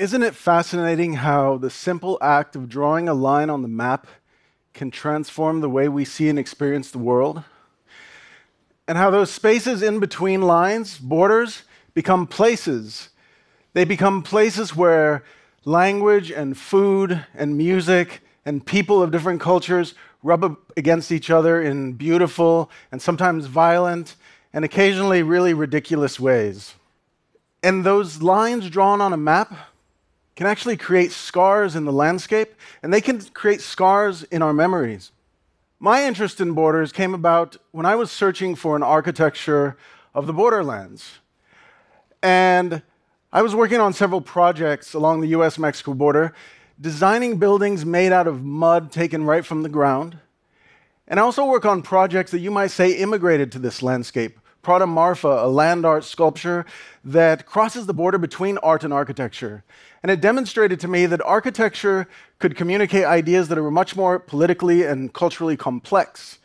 Isn't it fascinating how the simple act of drawing a line on the map can transform the way we see and experience the world? And how those spaces in between lines, borders, become places. They become places where language and food and music and people of different cultures rub up against each other in beautiful and sometimes violent and occasionally really ridiculous ways. And those lines drawn on a map can actually create scars in the landscape, and they can create scars in our memories. My interest in borders came about when I was searching for an architecture of the borderlands. And I was working on several projects along the US Mexico border, designing buildings made out of mud taken right from the ground. And I also work on projects that you might say immigrated to this landscape. Prada Marfa, a land art sculpture that crosses the border between art and architecture. And it demonstrated to me that architecture could communicate ideas that are much more politically and culturally complex.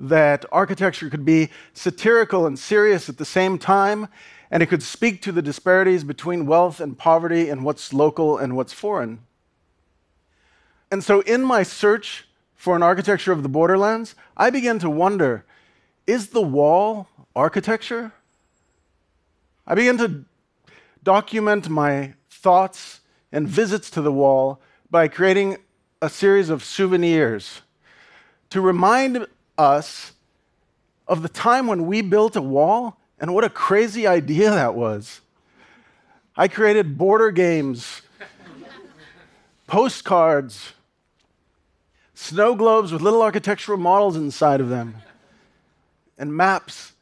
That architecture could be satirical and serious at the same time, and it could speak to the disparities between wealth and poverty and what's local and what's foreign. And so, in my search for an architecture of the borderlands, I began to wonder is the wall architecture? I began to document my thoughts and visits to the wall by creating a series of souvenirs to remind us of the time when we built a wall and what a crazy idea that was. I created border games, postcards, snow globes with little architectural models inside of them, and maps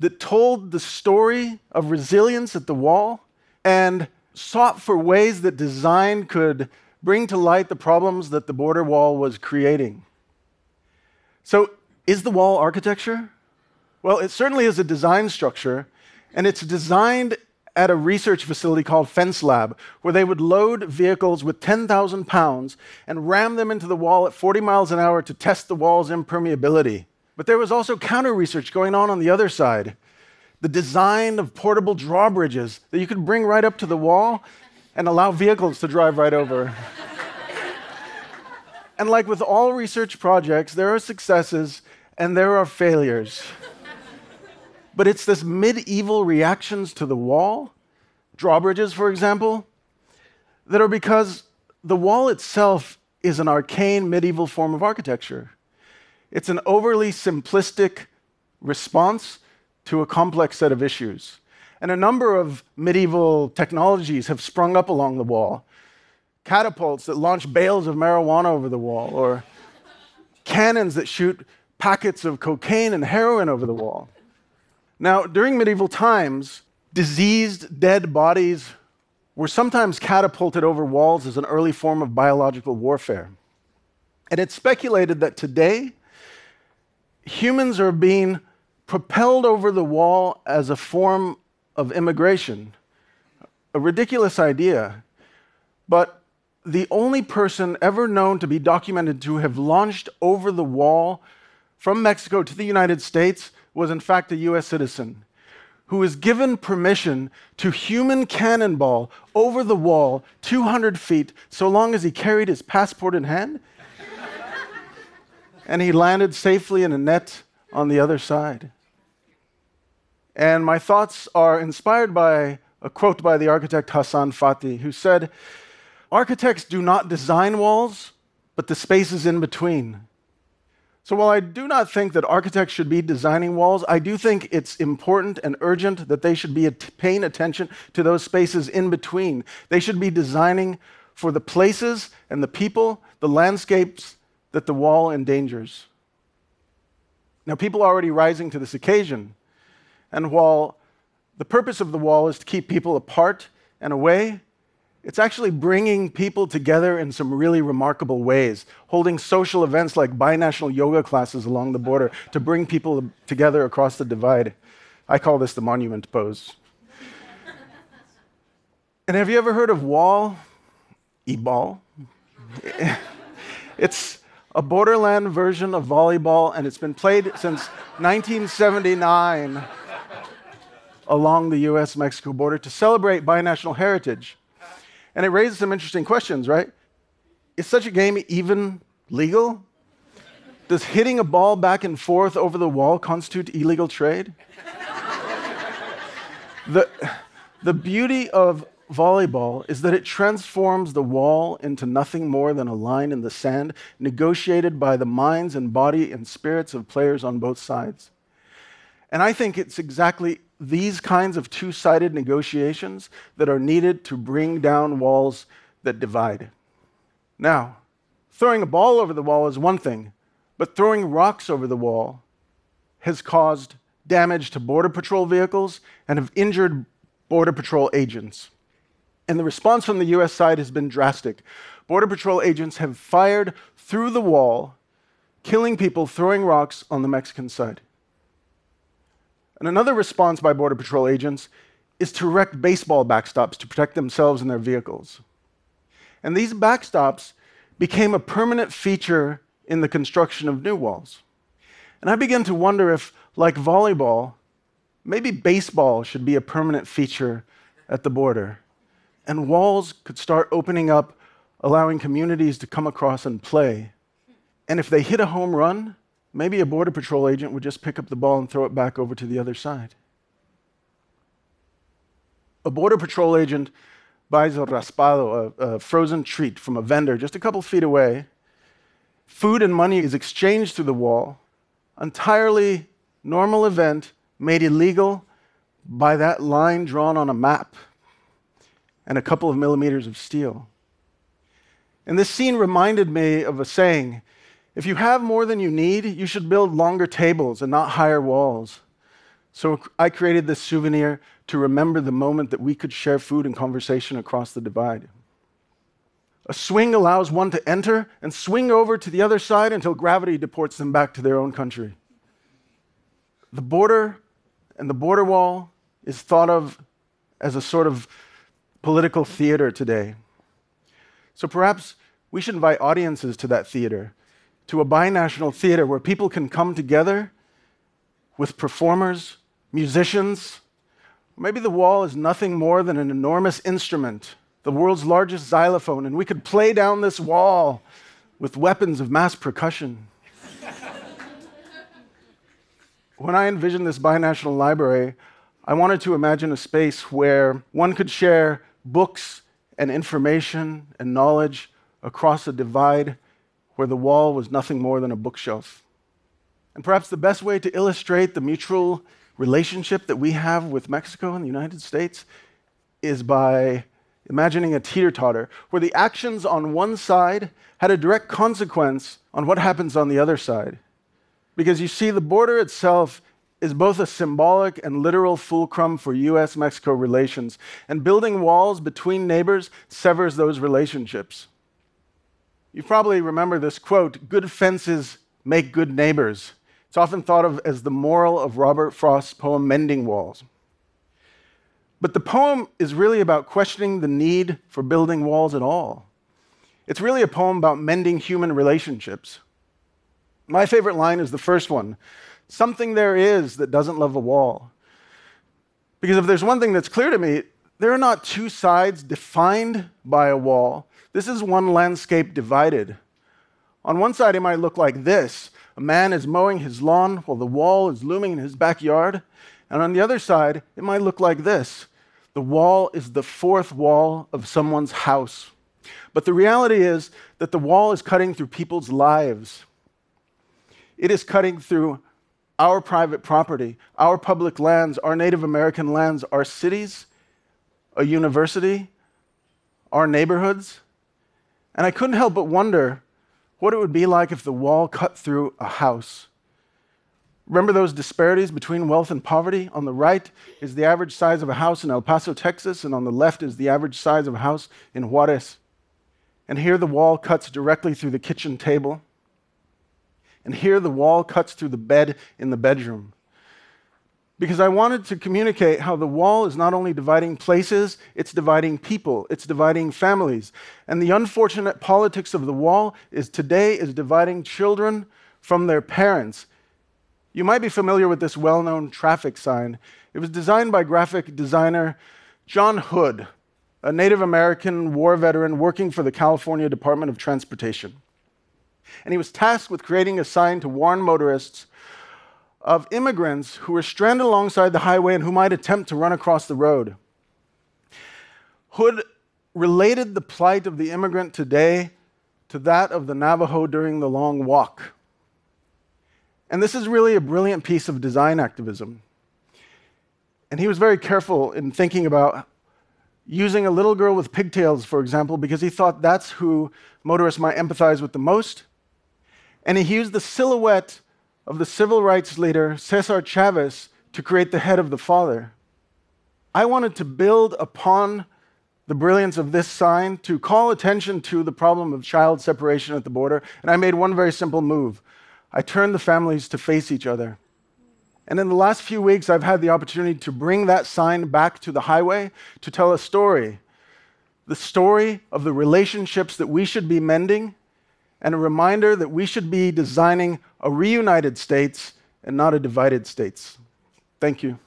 that told the story of resilience at the wall and sought for ways that design could bring to light the problems that the border wall was creating. So, is the wall architecture? Well, it certainly is a design structure, and it's designed at a research facility called Fence Lab, where they would load vehicles with 10,000 pounds and ram them into the wall at 40 miles an hour to test the wall's impermeability. But there was also counter research going on on the other side the design of portable drawbridges that you could bring right up to the wall and allow vehicles to drive right over. and like with all research projects, there are successes and there are failures. but it's this medieval reactions to the wall, drawbridges, for example, that are because the wall itself is an arcane medieval form of architecture. It's an overly simplistic response to a complex set of issues. And a number of medieval technologies have sprung up along the wall catapults that launch bales of marijuana over the wall, or cannons that shoot packets of cocaine and heroin over the wall. Now, during medieval times, diseased, dead bodies were sometimes catapulted over walls as an early form of biological warfare. And it's speculated that today, humans are being propelled over the wall as a form of immigration. A ridiculous idea. But the only person ever known to be documented to have launched over the wall from Mexico to the United States was, in fact, a US citizen who was given permission to human cannonball over the wall 200 feet so long as he carried his passport in hand. And he landed safely in a net on the other side. And my thoughts are inspired by a quote by the architect Hassan Fathy, who said, Architects do not design walls, but the spaces in between. So while I do not think that architects should be designing walls, I do think it's important and urgent that they should be paying attention to those spaces in between. They should be designing for the places and the people, the landscapes that the wall endangers. Now, people are already rising to this occasion. And while the purpose of the wall is to keep people apart and away, it's actually bringing people together in some really remarkable ways, holding social events like binational yoga classes along the border to bring people together across the divide. I call this the monument pose. and have you ever heard of wall e-ball? it's a borderland version of volleyball, and it's been played since 1979 along the US Mexico border to celebrate binational heritage. And it raises some interesting questions, right? Is such a game even legal? Does hitting a ball back and forth over the wall constitute illegal trade? the, the beauty of volleyball is that it transforms the wall into nothing more than a line in the sand, negotiated by the minds and body and spirits of players on both sides. And I think it's exactly these kinds of two sided negotiations that are needed to bring down walls that divide. Now, throwing a ball over the wall is one thing, but throwing rocks over the wall has caused damage to Border Patrol vehicles and have injured Border Patrol agents. And the response from the US side has been drastic. Border Patrol agents have fired through the wall, killing people throwing rocks on the Mexican side. And another response by Border Patrol agents is to erect baseball backstops to protect themselves and their vehicles. And these backstops became a permanent feature in the construction of new walls. And I began to wonder if, like volleyball, maybe baseball should be a permanent feature at the border. And walls could start opening up, allowing communities to come across and play. And if they hit a home run, maybe a Border Patrol agent would just pick up the ball and throw it back over to the other side. A Border Patrol agent buys a raspado, a, a frozen treat from a vendor just a couple feet away. Food and money is exchanged through the wall. Entirely normal event made illegal by that line drawn on a map and a couple of millimeters of steel. And this scene reminded me of a saying if you have more than you need, you should build longer tables and not higher walls. So I created this souvenir to remember the moment that we could share food and conversation across the divide. A swing allows one to enter and swing over to the other side until gravity deports them back to their own country. The border and the border wall is thought of as a sort of political theater today. So perhaps we should invite audiences to that theater to a binational theater where people can come together with performers, musicians. Maybe the wall is nothing more than an enormous instrument, the world's largest xylophone, and we could play down this wall with weapons of mass percussion. when I envisioned this binational library, I wanted to imagine a space where one could share books and information and knowledge across a divide where the wall was nothing more than a bookshelf. And perhaps the best way to illustrate the mutual relationship that we have with Mexico and the United States is by imagining a teeter totter, where the actions on one side had a direct consequence on what happens on the other side. Because you see, the border itself is both a symbolic and literal fulcrum for US Mexico relations, and building walls between neighbors severs those relationships. You probably remember this quote good fences make good neighbors. It's often thought of as the moral of Robert Frost's poem Mending Walls. But the poem is really about questioning the need for building walls at all. It's really a poem about mending human relationships. My favorite line is the first one Something there is that doesn't love a wall. Because if there's one thing that's clear to me, there are not two sides defined by a wall, this is one landscape divided. On one side, it might look like this a man is mowing his lawn while the wall is looming in his backyard. And on the other side, it might look like this the wall is the fourth wall of someone's house. But the reality is that the wall is cutting through people's lives. It is cutting through our private property, our public lands, our Native American lands, our cities, a university, our neighborhoods. And I couldn't help but wonder what it would be like if the wall cut through a house. Remember those disparities between wealth and poverty? On the right is the average size of a house in El Paso, Texas, and on the left is the average size of a house in Juarez. And here the wall cuts directly through the kitchen table. And here the wall cuts through the bed in the bedroom because I wanted to communicate how the wall is not only dividing places, it's dividing people, it's dividing families. And the unfortunate politics of the wall is today is dividing children from their parents. You might be familiar with this well-known traffic sign. It was designed by graphic designer John Hood. a Native American war veteran working for the California Department of Transportation. And he was tasked with creating a sign to warn motorists of immigrants who were stranded alongside the highway and who might attempt to run across the road. Hood related the plight of the immigrant today to that of the Navajo during the long walk. And this is really a brilliant piece of design activism. And he was very careful in thinking about using a little girl with pigtails, for example, because he thought that's who motorists might empathize with the most. And he used the silhouette of the civil rights leader Cesar Chavez to create the head of the father. I wanted to build upon the brilliance of this sign to call attention to the problem of child separation at the border, and I made one very simple move. I turned the families to face each other. And in the last few weeks, I've had the opportunity to bring that sign back to the highway to tell a story the story of the relationships that we should be mending, and a reminder that we should be designing a reunited states and not a divided states. Thank you.